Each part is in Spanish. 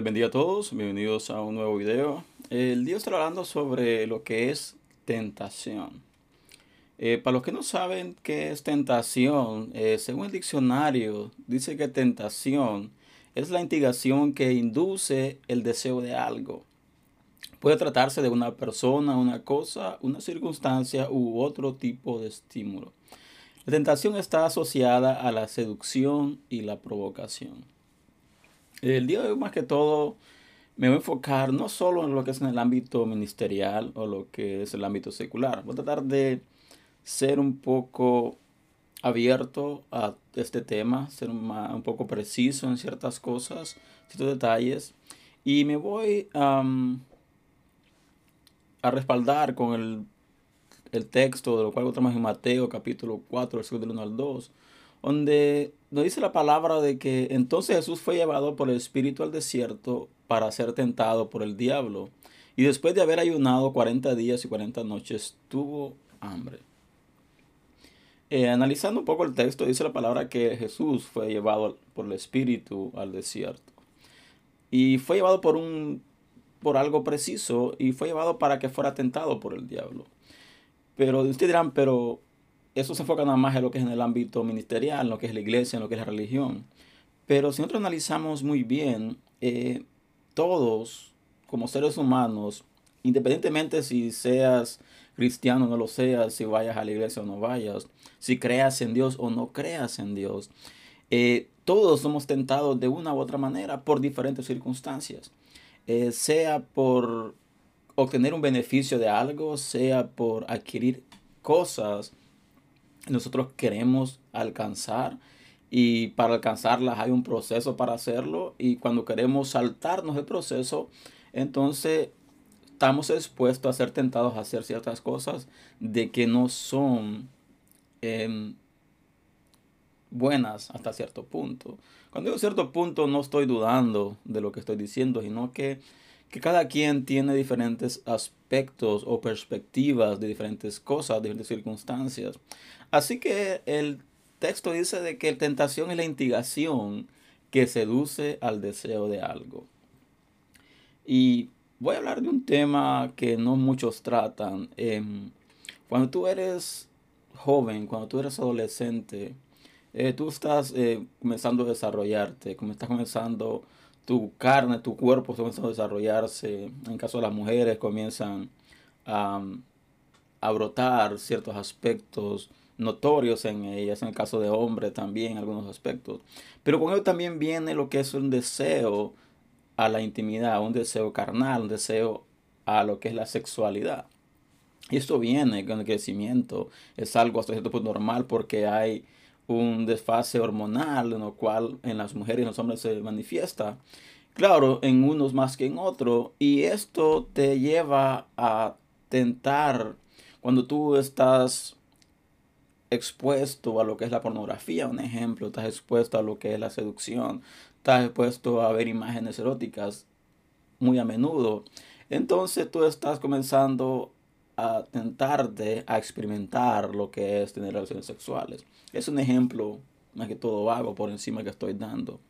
les bendiga a todos, bienvenidos a un nuevo video. El día estará hablando sobre lo que es tentación. Eh, para los que no saben qué es tentación, eh, según el diccionario, dice que tentación es la instigación que induce el deseo de algo. Puede tratarse de una persona, una cosa, una circunstancia u otro tipo de estímulo. La tentación está asociada a la seducción y la provocación. El día de hoy más que todo me voy a enfocar no solo en lo que es en el ámbito ministerial o lo que es el ámbito secular. Voy a tratar de ser un poco abierto a este tema, ser un, poco preciso en ciertas cosas, ciertos detalles. Y me voy a respaldar con el, el, texto de lo cual encontramos en Mateo capítulo 4, versículo del 1 al 2, donde nos dice la palabra de que entonces Jesús fue llevado por el Espíritu al desierto para ser tentado por el diablo. Y después de haber ayunado 40 días y 40 noches, tuvo hambre. Eh, analizando un poco el texto, dice la palabra que Jesús fue llevado por el Espíritu al desierto. Y fue llevado por un por algo preciso y fue llevado para que fuera tentado por el diablo. Pero ustedes dirán, pero eso se enfoca nada más en lo que es en el ámbito ministerial, en lo que es la iglesia, en lo que es la religión. Pero si nosotros analizamos muy bien, eh, todos como seres humanos, independientemente si seas cristiano o no lo seas, si vayas a la iglesia o no vayas, si creas en Dios o no creas en Dios, eh, todos somos tentados de una u otra manera por diferentes circunstancias. Eh, sea por obtener un beneficio de algo, sea por adquirir cosas nosotros queremos alcanzar y para alcanzarlas hay un proceso para hacerlo y cuando queremos saltarnos el proceso, entonces estamos expuestos a ser tentados a hacer ciertas cosas de que no son em, buenas hasta cierto punto. Cuando digo cierto punto no estoy dudando de lo que estoy diciendo, sino que que cada quien tiene diferentes aspectos o perspectivas de diferentes cosas, de diferentes circunstancias. Así que el texto dice de que tentación es la instigación que seduce al deseo de algo. Y voy a hablar de un tema que no muchos tratan. Em, cuando tú eres joven, cuando tú eres adolescente, eh, tú estás eh, comenzando a desarrollarte, como estás comenzando tu carne, tu cuerpo comienza a desarrollarse. En caso de las mujeres comienzan a, brotar ciertos aspectos notorios en ellas, en el caso de hombres también algunos aspectos. Pero con ello también viene lo que es un deseo a la intimidad, un deseo carnal, un deseo a lo que es la sexualidad. Y esto viene con el crecimiento, es algo hasta cierto punto normal porque hay un desfase hormonal, en lo cual en las mujeres y los hombres se manifiesta. Claro, en unos más que en otros. Y esto te lleva a tentar cuando tú estás expuesto a lo que es la pornografía, un ejemplo, estás expuesto a lo que es la seducción, estás expuesto a ver imágenes eróticas muy a menudo. Entonces tú estás comenzando a tentarte a experimentar lo que es tener relaciones sexuales. Es un ejemplo más que todo vago por encima que estoy dando.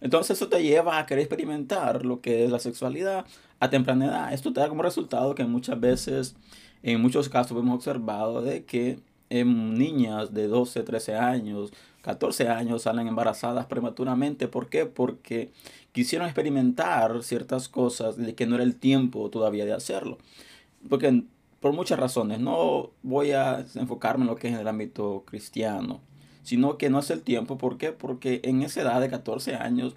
Entonces eso te lleva a querer experimentar lo que es la sexualidad a temprana edad. Esto te da como resultado que muchas veces, en muchos casos hemos observado de que en niñas de 12, 13 años, 14 años salen embarazadas prematuramente. ¿Por qué? Porque quisieron experimentar ciertas cosas de que no era el tiempo todavía de hacerlo porque por muchas razones, no voy a enfocarme en lo que es en el ámbito cristiano, sino que no es el tiempo, ¿por qué? Porque en esa edad de 14 años,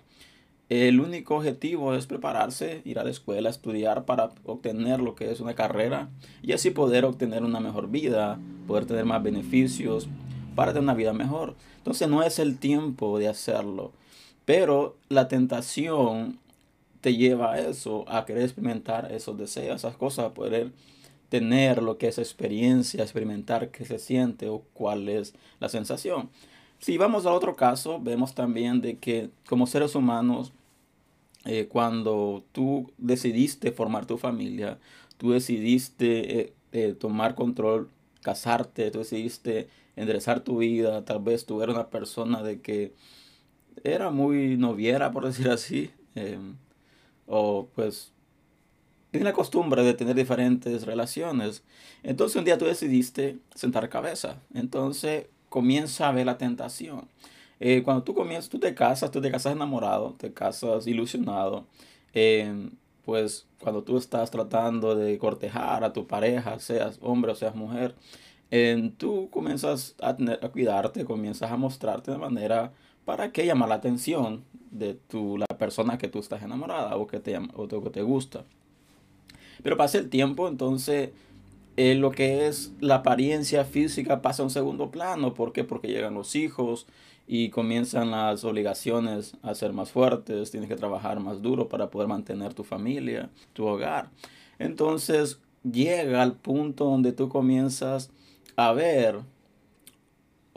el único objetivo es prepararse, ir a la escuela, estudiar para obtener lo que es una carrera y así poder obtener una mejor vida, poder tener más beneficios, para tener una vida mejor. Entonces no es el tiempo de hacerlo, pero la tentación te lleva a eso, a querer experimentar esos deseos, esas cosas, a poder tener lo que es experiencia, experimentar qué se siente o cuál es la sensación. Si vamos a otro caso, vemos también de que como seres humanos, eh, cuando tú decidiste formar tu familia, tú decidiste eh, eh, tomar control, casarte, tú decidiste enderezar tu vida, tal vez tú eras una persona de que era muy noviera, por decir así, Em, o pues tiene la costumbre de tener diferentes relaciones. Entonces un día tú decidiste sentar cabeza. Entonces comienza a ver la tentación. Eh, cuando tú comienzas, tú te casas, tú te casas enamorado, te casas ilusionado. Eh, pues cuando tú estás tratando de cortejar a tu pareja, seas hombre o seas mujer, eh, tú comienzas a, tener, a cuidarte, comienzas a mostrarte de manera para que llamar la atención de tu, la persona que tú estás enamorada o que te, o que te gusta. Pero pasa el tiempo, entonces eh, lo que es la apariencia física pasa a un segundo plano. ¿Por qué? Porque llegan los hijos y comienzan las obligaciones a ser más fuertes. Tienes que trabajar más duro para poder mantener tu familia, tu hogar. Entonces llega al punto donde tú comienzas a ver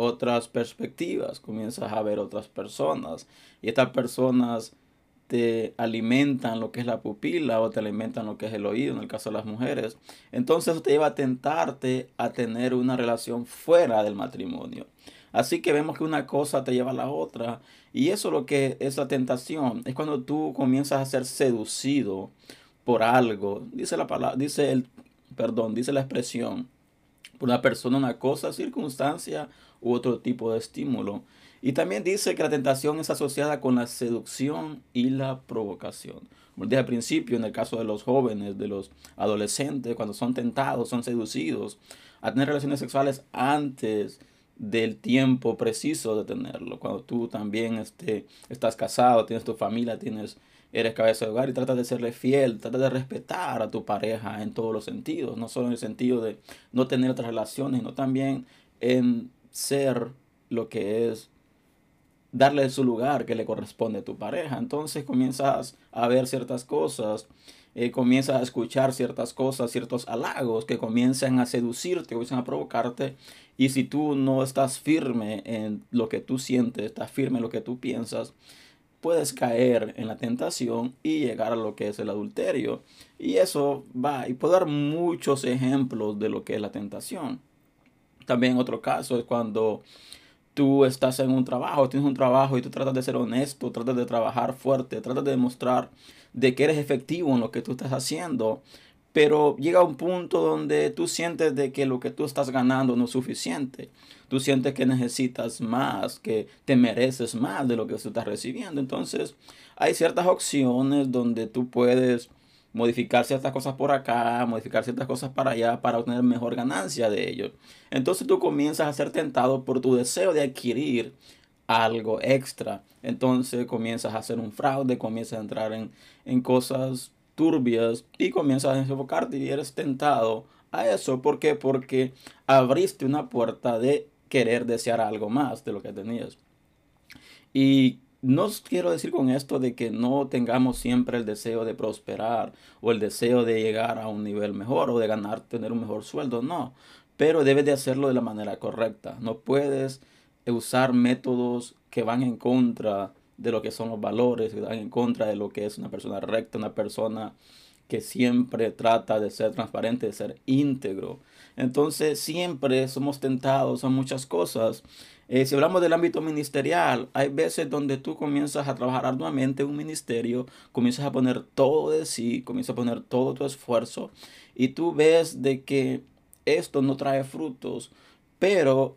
otras perspectivas, comienzas a ver otras personas y estas personas te alimentan lo que es la pupila o te alimentan lo que es el oído, en el caso de las mujeres. Entonces eso te lleva a tentarte a tener una relación fuera del matrimonio. Así que vemos que una cosa te lleva a la otra. Y eso lo que es la tentación. Es cuando tú comienzas a ser seducido por algo. Dice la palabra, dice el, perdón, dice la expresión. Por una persona, una cosa, circunstancia u otro tipo de estímulo. Y también dice que la tentación es asociada con la seducción y la provocación. Como dije al principio, en el caso de los jóvenes, de los adolescentes, cuando son tentados, son seducidos a tener relaciones sexuales antes del tiempo preciso de tenerlo. Cuando tú también este, estás casado, tienes tu familia, tienes, eres cabeza de hogar y tratas de serle fiel, tratas de respetar a tu pareja en todos los sentidos, no solo en el sentido de no tener otras relaciones, sino también en ser lo que es darle su lugar que le corresponde a tu pareja. Entonces comienzas a ver ciertas cosas, eh, comienzas a escuchar ciertas cosas, ciertos halagos que comienzan a seducirte, comienzan a provocarte. Y si tú no estás firme en lo que tú sientes, estás firme en lo que tú piensas, puedes caer en la tentación y llegar a lo que es el adulterio. Y eso va, y puedo dar muchos ejemplos de lo que es la tentación. También otro caso es cuando tú estás en un trabajo, tienes un trabajo y tú tratas de ser honesto, tratas de trabajar fuerte, tratas de demostrar de que eres efectivo en lo que tú estás haciendo, pero llega un punto donde tú sientes de que lo que tú estás ganando no es suficiente. Tú sientes que necesitas más, que te mereces más de lo que tú estás recibiendo. Entonces, hay ciertas opciones donde tú puedes modificar ciertas cosas por acá, modificar ciertas cosas para allá para obtener mejor ganancia de ellos. Entonces tú comienzas a ser tentado por tu deseo de adquirir algo extra. Entonces comienzas a hacer un fraude, comienzas a entrar en, en cosas turbias y comienzas a enfocarte y eres tentado a eso. ¿Por qué? Porque abriste una puerta de querer desear algo más de lo que tenías. Y no quiero decir con esto de que no tengamos siempre el deseo de prosperar o el deseo de llegar a un nivel mejor o de ganar, tener un mejor sueldo, no. Pero debes de hacerlo de la manera correcta. No puedes usar métodos que van en contra de lo que son los valores, que van en contra de lo que es una persona recta, una persona que siempre trata de ser transparente, de ser íntegro. Entonces siempre somos tentados a muchas cosas eh, si hablamos del ámbito ministerial, hay veces donde tú comienzas a trabajar arduamente en un ministerio, comienzas a poner todo de sí, comienzas a poner todo tu esfuerzo y tú ves de que esto no trae frutos, pero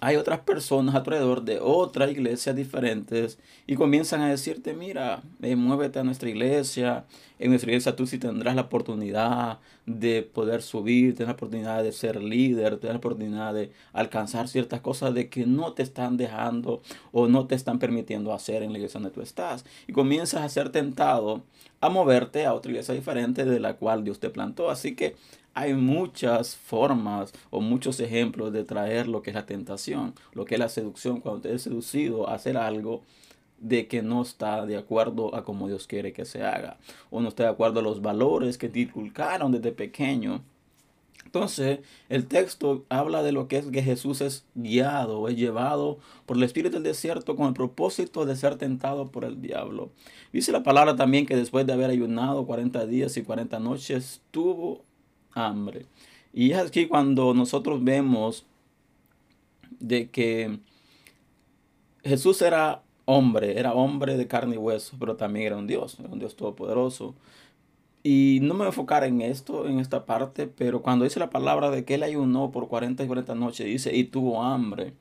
hay otras personas alrededor de otras iglesias diferentes y comienzan a decirte, mira, eh, muévete a nuestra iglesia, en nuestra iglesia tú sí tendrás la oportunidad de poder subir, tienes la oportunidad de ser líder, tienes la oportunidad de alcanzar ciertas cosas de que no te están dejando o no te están permitiendo hacer en la iglesia donde tú estás. Y comienzas a ser tentado a moverte a otra iglesia diferente de la cual Dios te plantó. Así que hay muchas formas o muchos ejemplos de traer lo que es la tentación, lo que es la seducción, cuando te es seducido a hacer algo de que no está de acuerdo a como Dios quiere que se haga, o no está de acuerdo a los valores que te inculcaron desde pequeño. Entonces, el texto habla de lo que es que Jesús es guiado, es llevado por el Espíritu del desierto con el propósito de ser tentado por el diablo. Dice la palabra también que después de haber ayunado 40 días y 40 noches, tuvo hambre. Y es aquí cuando nosotros vemos de que Jesús era hombre, era hombre de carne y hueso, pero también era un Dios, un Dios todopoderoso. Y no me voy a enfocar en esto, en esta parte, pero cuando dice la palabra de que él ayunó por 40 y 40 noches, dice, y tuvo hambre.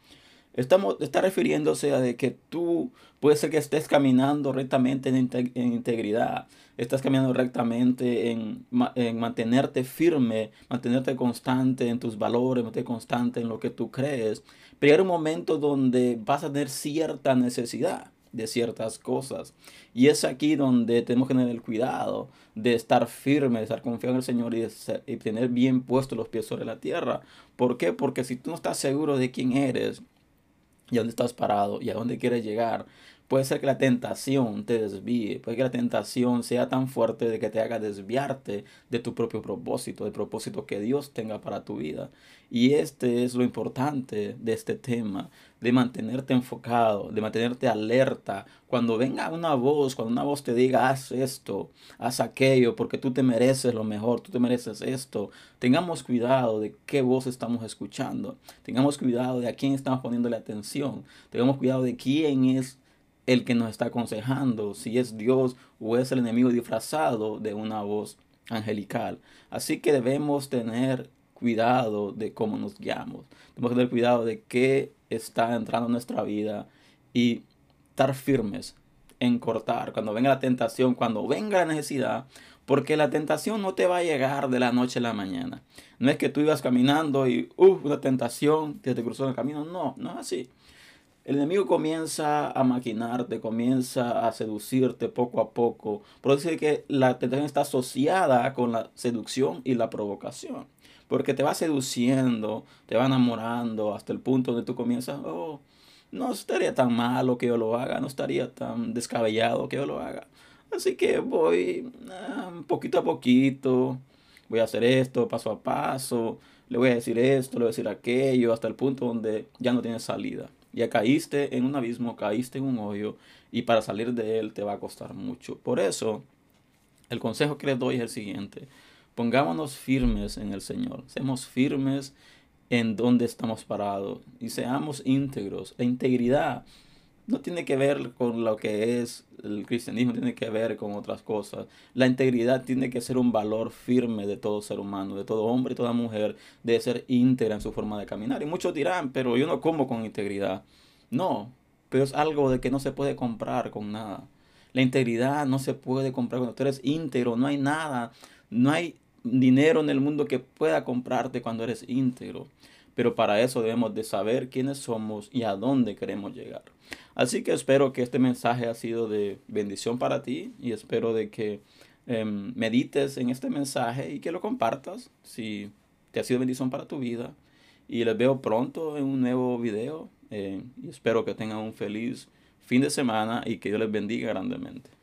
Estamos, está refiriéndose a de que tú puede ser que estés caminando rectamente en, integridad, estás caminando rectamente en, en, mantenerte firme, mantenerte constante en tus valores, mantenerte constante en lo que tú crees, pero hay un momento donde vas a tener cierta necesidad de ciertas cosas. Y es aquí donde tenemos que tener el cuidado de estar firme, de estar confiado en el Señor y, y tener bien puestos los pies sobre la tierra. ¿Por qué? Porque si tú no estás seguro de quién eres y a dónde estás parado y a dónde quieres llegar, Puede ser que la tentación te desvíe, puede que la tentación sea tan fuerte de que te haga desviarte de tu propio propósito, del propósito que Dios tenga para tu vida. Y este es lo importante de este tema, de mantenerte enfocado, de mantenerte alerta. Cuando venga una voz, cuando una voz te diga, haz esto, haz aquello, porque tú te mereces lo mejor, tú te mereces esto, tengamos cuidado de qué voz estamos escuchando, tengamos cuidado de a quién estamos poniéndole atención, tengamos cuidado de quién es el que nos está aconsejando, si es Dios o es el enemigo disfrazado de una voz angelical. Así que debemos tener cuidado de cómo nos guiamos. Debemos tener cuidado de qué está entrando en nuestra vida y estar firmes en cortar cuando venga la tentación, cuando venga la necesidad, porque la tentación no te va a llegar de la noche a la mañana. No es que tú ibas caminando y, uh, una tentación que te cruzó el camino. No, no es así. El enemigo comienza a maquinarte, comienza a seducirte poco a poco. Por eso que la tentación está asociada con la seducción y la provocación. Porque te va seduciendo, te va enamorando hasta el punto donde tú comienzas, oh, no estaría tan malo que yo lo haga, no estaría tan descabellado que yo lo haga. Así que voy ah, poquito a poquito, voy a hacer esto paso a paso, le voy a decir esto, le voy a decir aquello, hasta el punto donde ya no tiene salida. Ya caíste en un abismo, caíste en un hoyo y para salir de él te va a costar mucho. Por eso, el consejo que les doy es el siguiente. Pongámonos firmes en el Señor. Seamos firmes en donde estamos parados y seamos íntegros. La integridad no tiene que ver con lo que es el cristianismo, tiene que ver con otras cosas. La integridad tiene que ser un valor firme de todo ser humano, de todo hombre y toda mujer, de ser íntegra en su forma de caminar. Y muchos dirán, pero yo no como con integridad. No, pero es algo de que no se puede comprar con nada. La integridad no se puede comprar cuando tú eres íntegro, no hay nada, no hay dinero en el mundo que pueda comprarte cuando eres íntegro. Pero para eso debemos de saber quiénes somos y a dónde queremos llegar. Así que espero que este mensaje ha sido de bendición para ti y espero de que em, medites en este mensaje y que lo compartas si te ha sido bendición para tu vida. Y les veo pronto en un nuevo video eh, y espero que tengan un feliz fin de semana y que Dios les bendiga grandemente.